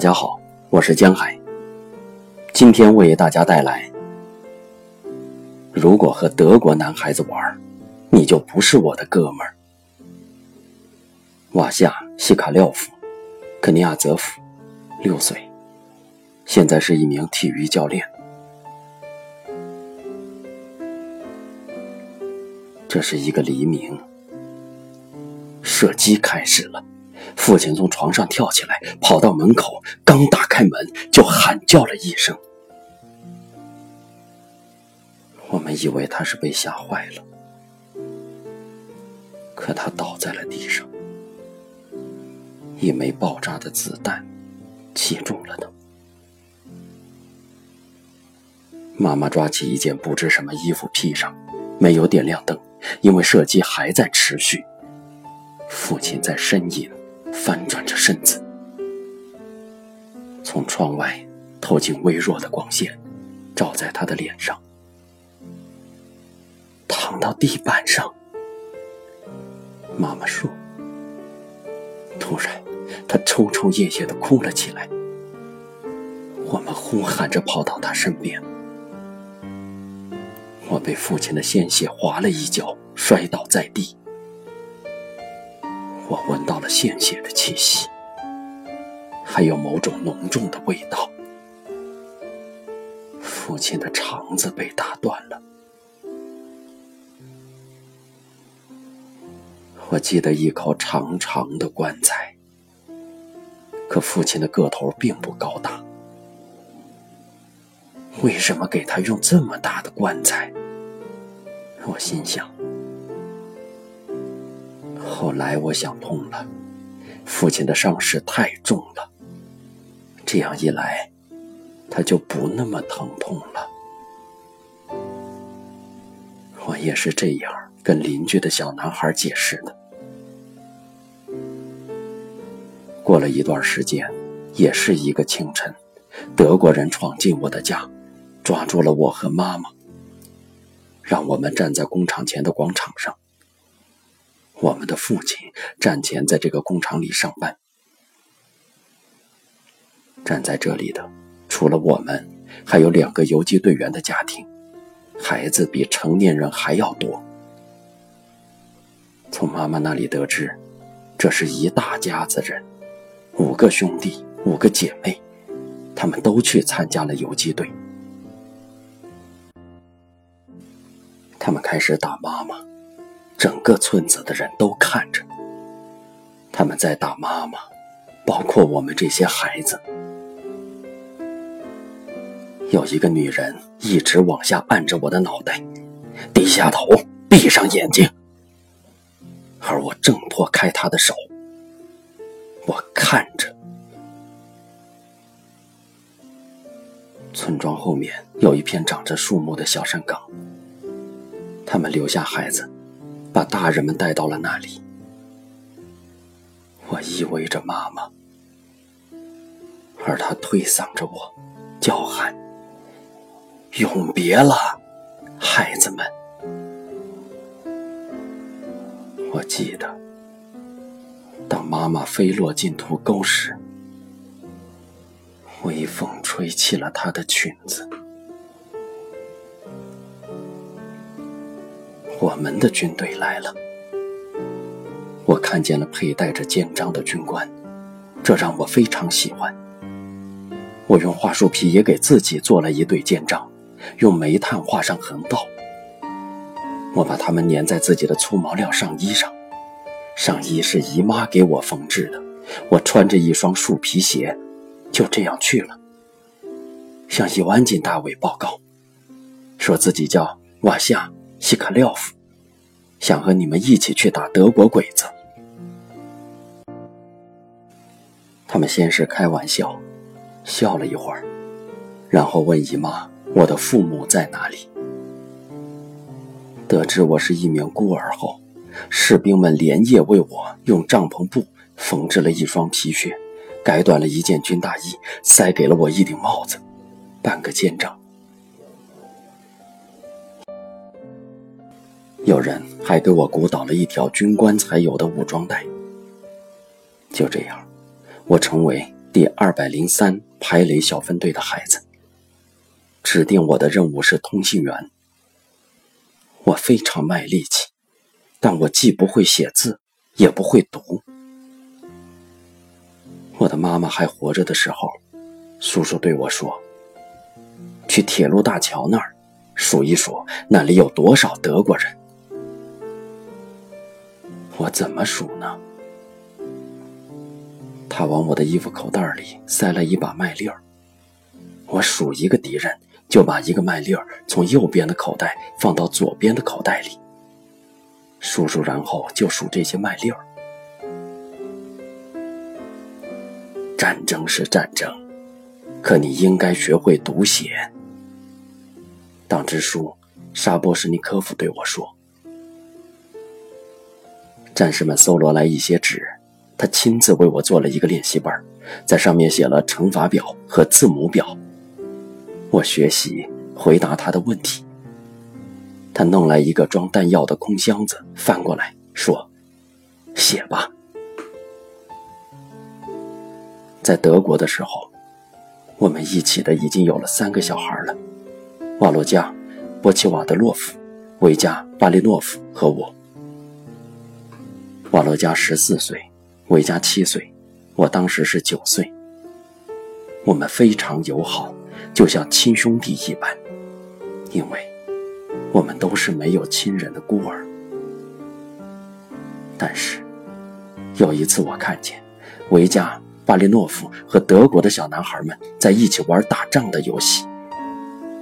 大家好，我是江海。今天为大家带来：如果和德国男孩子玩，你就不是我的哥们儿。瓦夏·西卡廖夫，肯尼亚泽夫，六岁，现在是一名体育教练。这是一个黎明，射击开始了。父亲从床上跳起来，跑到门口，刚打开门就喊叫了一声。我们以为他是被吓坏了，可他倒在了地上，一枚爆炸的子弹击中了他。妈妈抓起一件不知什么衣服披上，没有点亮灯，因为射击还在持续。父亲在呻吟。翻转着身子，从窗外透进微弱的光线，照在他的脸上，躺到地板上。妈妈说：“突然，他抽抽噎噎的哭了起来。”我们呼喊着跑到他身边，我被父亲的鲜血划了一脚，摔倒在地。我闻到了鲜血的气息，还有某种浓重的味道。父亲的肠子被打断了。我记得一口长长的棺材，可父亲的个头并不高大。为什么给他用这么大的棺材？我心想。后来我想通了，父亲的伤势太重了，这样一来，他就不那么疼痛了。我也是这样跟邻居的小男孩解释的。过了一段时间，也是一个清晨，德国人闯进我的家，抓住了我和妈妈，让我们站在工厂前的广场上。我们的父亲战前在这个工厂里上班。站在这里的，除了我们，还有两个游击队员的家庭，孩子比成年人还要多。从妈妈那里得知，这是一大家子人，五个兄弟，五个姐妹，他们都去参加了游击队。他们开始打妈妈。整个村子的人都看着，他们在打妈妈，包括我们这些孩子。有一个女人一直往下按着我的脑袋，低下头，闭上眼睛，而我挣脱开她的手。我看着，村庄后面有一片长着树木的小山岗，他们留下孩子。把大人们带到了那里，我依偎着妈妈，而她推搡着我，叫喊：“永别了，孩子们！”我记得，当妈妈飞落进土沟时，微风吹起了她的裙子。我们的军队来了，我看见了佩戴着肩章的军官，这让我非常喜欢。我用桦树皮也给自己做了一对肩章，用煤炭画上横道。我把它们粘在自己的粗毛料上衣上，上衣是姨妈给我缝制的。我穿着一双树皮鞋，就这样去了，向伊万金大尉报告，说自己叫瓦夏。西卡廖夫想和你们一起去打德国鬼子。他们先是开玩笑，笑了一会儿，然后问姨妈：“我的父母在哪里？”得知我是一名孤儿后，士兵们连夜为我用帐篷布缝制了一双皮靴，改短了一件军大衣，塞给了我一顶帽子，半个肩章。有人还给我鼓捣了一条军官才有的武装带。就这样，我成为第二百零三排雷小分队的孩子。指定我的任务是通信员。我非常卖力气，但我既不会写字，也不会读。我的妈妈还活着的时候，叔叔对我说：“去铁路大桥那儿数一数，那里有多少德国人。”我怎么数呢？他往我的衣服口袋里塞了一把麦粒儿，我数一个敌人。就把一个麦粒儿从右边的口袋放到左边的口袋里，数数，然后就数这些麦粒儿。战争是战争，可你应该学会读写。党支书沙波什尼科夫对我说：“战士们搜罗来一些纸，他亲自为我做了一个练习本，在上面写了乘法表和字母表。”我学习回答他的问题。他弄来一个装弹药的空箱子，翻过来说：“写吧。”在德国的时候，我们一起的已经有了三个小孩了：瓦洛加、波奇瓦德洛夫、维加巴利诺夫和我。瓦洛加十四岁，维加七岁，我当时是九岁。我们非常友好。就像亲兄弟一般，因为我们都是没有亲人的孤儿。但是有一次，我看见维加、巴利诺夫和德国的小男孩们在一起玩打仗的游戏，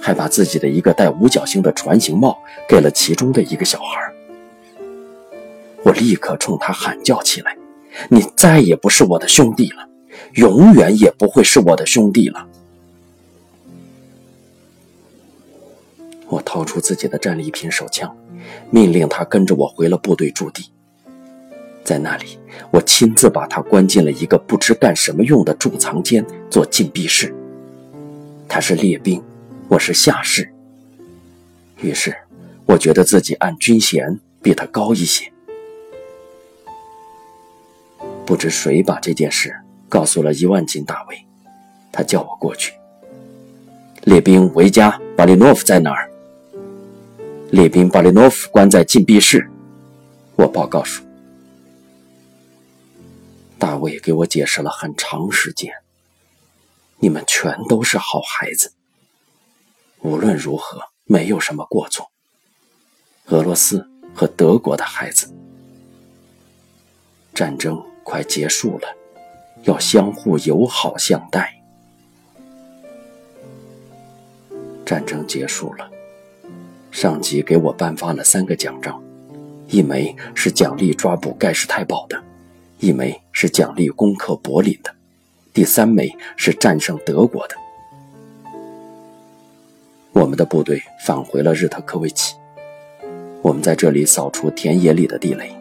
还把自己的一个带五角星的船形帽给了其中的一个小孩。我立刻冲他喊叫起来：“你再也不是我的兄弟了，永远也不会是我的兄弟了！”我掏出自己的战利品手枪，命令他跟着我回了部队驻地。在那里，我亲自把他关进了一个不知干什么用的贮藏间做禁闭室。他是列兵，我是下士。于是，我觉得自己按军衔比他高一些。不知谁把这件事告诉了伊万金大卫，他叫我过去。列兵维加巴利诺夫在哪儿？列兵巴利诺夫关在禁闭室，我报告说。大卫给我解释了很长时间。你们全都是好孩子，无论如何没有什么过错。俄罗斯和德国的孩子，战争快结束了，要相互友好相待。战争结束了。上级给我颁发了三个奖章，一枚是奖励抓捕盖世太保的，一枚是奖励攻克柏林的，第三枚是战胜德国的。我们的部队返回了日特科维奇，我们在这里扫除田野里的地雷。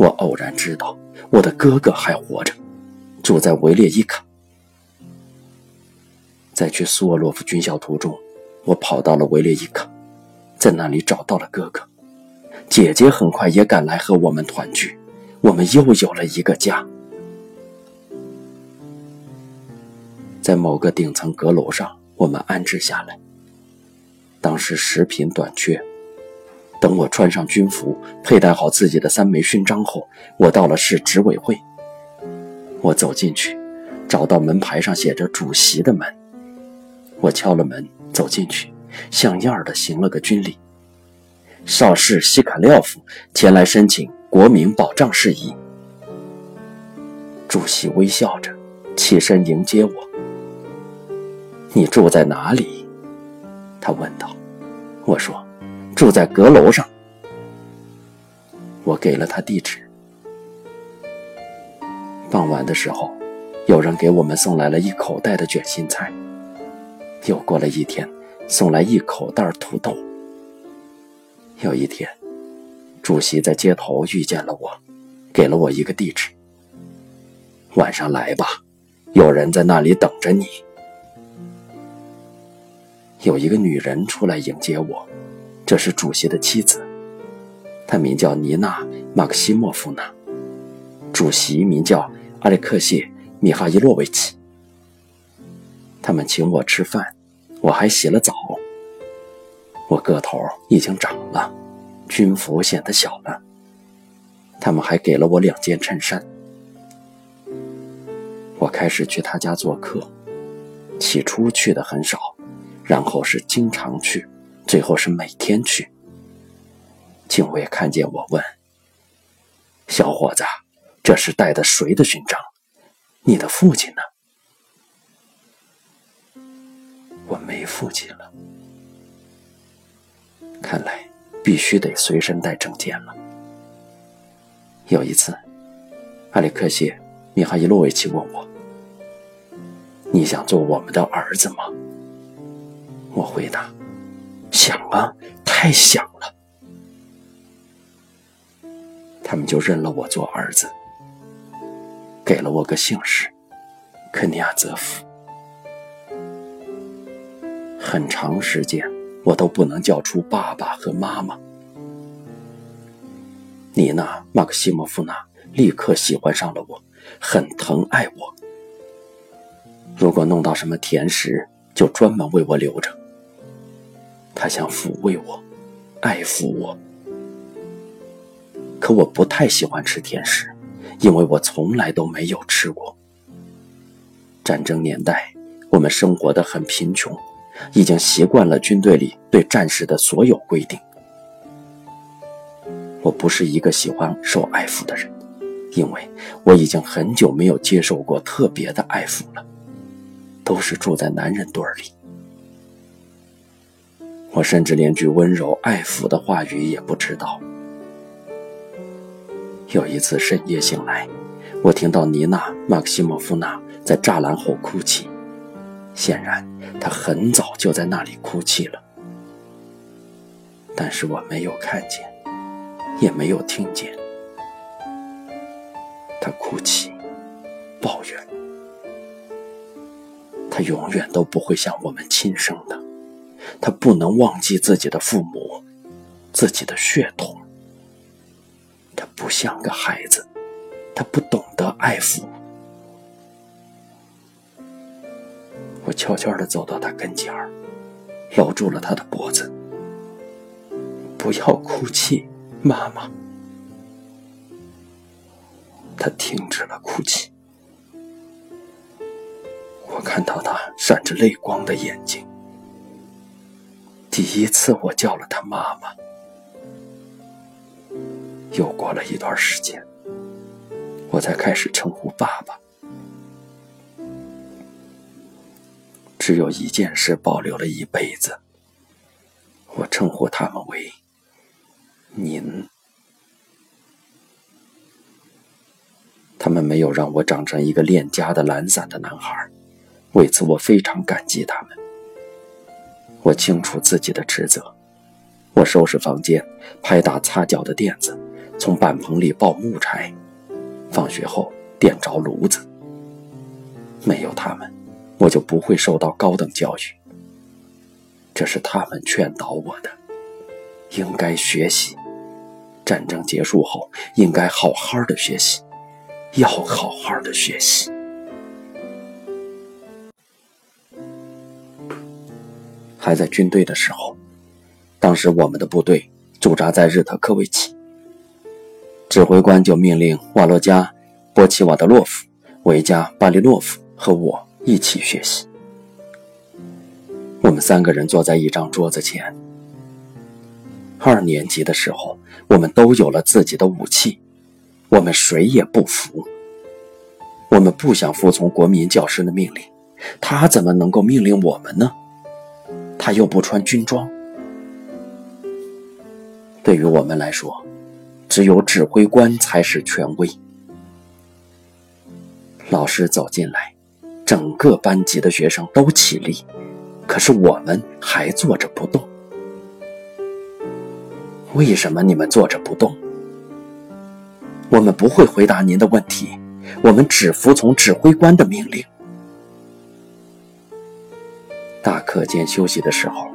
我偶然知道我的哥哥还活着，住在维列伊卡。在去苏沃洛夫军校途中。我跑到了维列伊卡，在那里找到了哥哥，姐姐很快也赶来和我们团聚，我们又有了一个家。在某个顶层阁楼上，我们安置下来。当时食品短缺，等我穿上军服，佩戴好自己的三枚勋章后，我到了市执委会。我走进去，找到门牌上写着“主席”的门，我敲了门。走进去，像样的行了个军礼。少士西卡廖夫前来申请国民保障事宜。主席微笑着起身迎接我。你住在哪里？他问道。我说，住在阁楼上。我给了他地址。傍晚的时候，有人给我们送来了一口袋的卷心菜。又过了一天，送来一口袋土豆。有一天，主席在街头遇见了我，给了我一个地址。晚上来吧，有人在那里等着你。有一个女人出来迎接我，这是主席的妻子，她名叫尼娜·马克西莫夫娜。主席名叫阿列克谢·米哈伊洛维奇。他们请我吃饭，我还洗了澡。我个头已经长了，军服显得小了。他们还给了我两件衬衫。我开始去他家做客，起初去的很少，然后是经常去，最后是每天去。警卫看见我问：“小伙子，这是带的谁的勋章？你的父亲呢？”我没父亲了，看来必须得随身带证件了。有一次，阿里克谢·米哈伊洛维奇问我。你想做我们的儿子吗？我回答：“想啊，太想了。”他们就认了我做儿子，给了我个姓氏——肯尼亚泽夫。很长时间，我都不能叫出爸爸和妈妈。妮娜·马克西莫夫娜立刻喜欢上了我，很疼爱我。如果弄到什么甜食，就专门为我留着。他想抚慰我，爱抚我。可我不太喜欢吃甜食，因为我从来都没有吃过。战争年代，我们生活的很贫穷，已经习惯了军队里对战士的所有规定。我不是一个喜欢受爱抚的人，因为我已经很久没有接受过特别的爱抚了。都是住在男人堆里，我甚至连句温柔爱抚的话语也不知道。有一次深夜醒来，我听到妮娜·马克西莫夫娜在栅栏后哭泣，显然她很早就在那里哭泣了，但是我没有看见，也没有听见她哭泣、抱怨。他永远都不会像我们亲生的，他不能忘记自己的父母，自己的血统。他不像个孩子，他不懂得爱抚。我悄悄地走到他跟前儿，搂住了他的脖子。不要哭泣，妈妈。他停止了哭泣。我看到他闪着泪光的眼睛。第一次，我叫了他妈妈。又过了一段时间，我才开始称呼爸爸。只有一件事保留了一辈子，我称呼他们为“您”。他们没有让我长成一个恋家的懒散的男孩。为此，我非常感激他们。我清楚自己的职责，我收拾房间，拍打擦脚的垫子，从板棚里抱木柴，放学后点着炉子。没有他们，我就不会受到高等教育。这是他们劝导我的，应该学习。战争结束后，应该好好的学习，要好好的学习。还在军队的时候，当时我们的部队驻扎在日特科维奇，指挥官就命令瓦洛加·波奇瓦德洛夫、维加·巴利诺夫和我一起学习。我们三个人坐在一张桌子前。二年级的时候，我们都有了自己的武器，我们谁也不服。我们不想服从国民教师的命令，他怎么能够命令我们呢？他又不穿军装。对于我们来说，只有指挥官才是权威。老师走进来，整个班级的学生都起立，可是我们还坐着不动。为什么你们坐着不动？我们不会回答您的问题，我们只服从指挥官的命令。大课间休息的时候，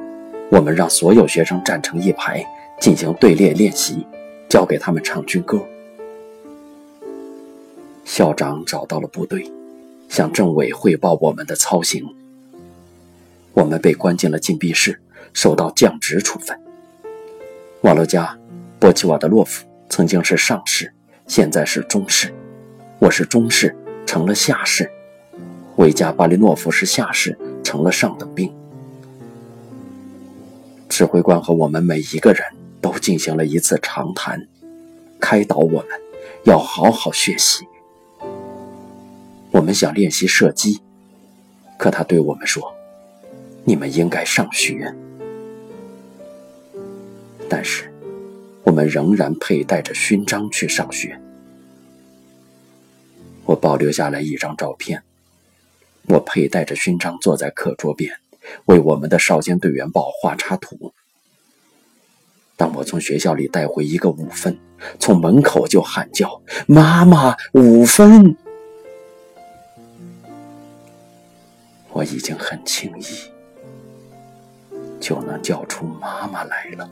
我们让所有学生站成一排进行队列练习，教给他们唱军歌。校长找到了部队，向政委汇报我们的操行。我们被关进了禁闭室，受到降职处分。瓦洛加·波奇瓦德洛夫曾经是上士，现在是中士，我是中士，成了下士。维加巴利诺夫是下士，成了上等兵。指挥官和我们每一个人都进行了一次长谈，开导我们要好好学习。我们想练习射击，可他对我们说：“你们应该上学。”但是，我们仍然佩戴着勋章去上学。我保留下来一张照片。我佩戴着勋章坐在课桌边，为我们的少先队员报画插图。当我从学校里带回一个五分，从门口就喊叫：“妈妈，五分！”我已经很轻易就能叫出妈妈来了。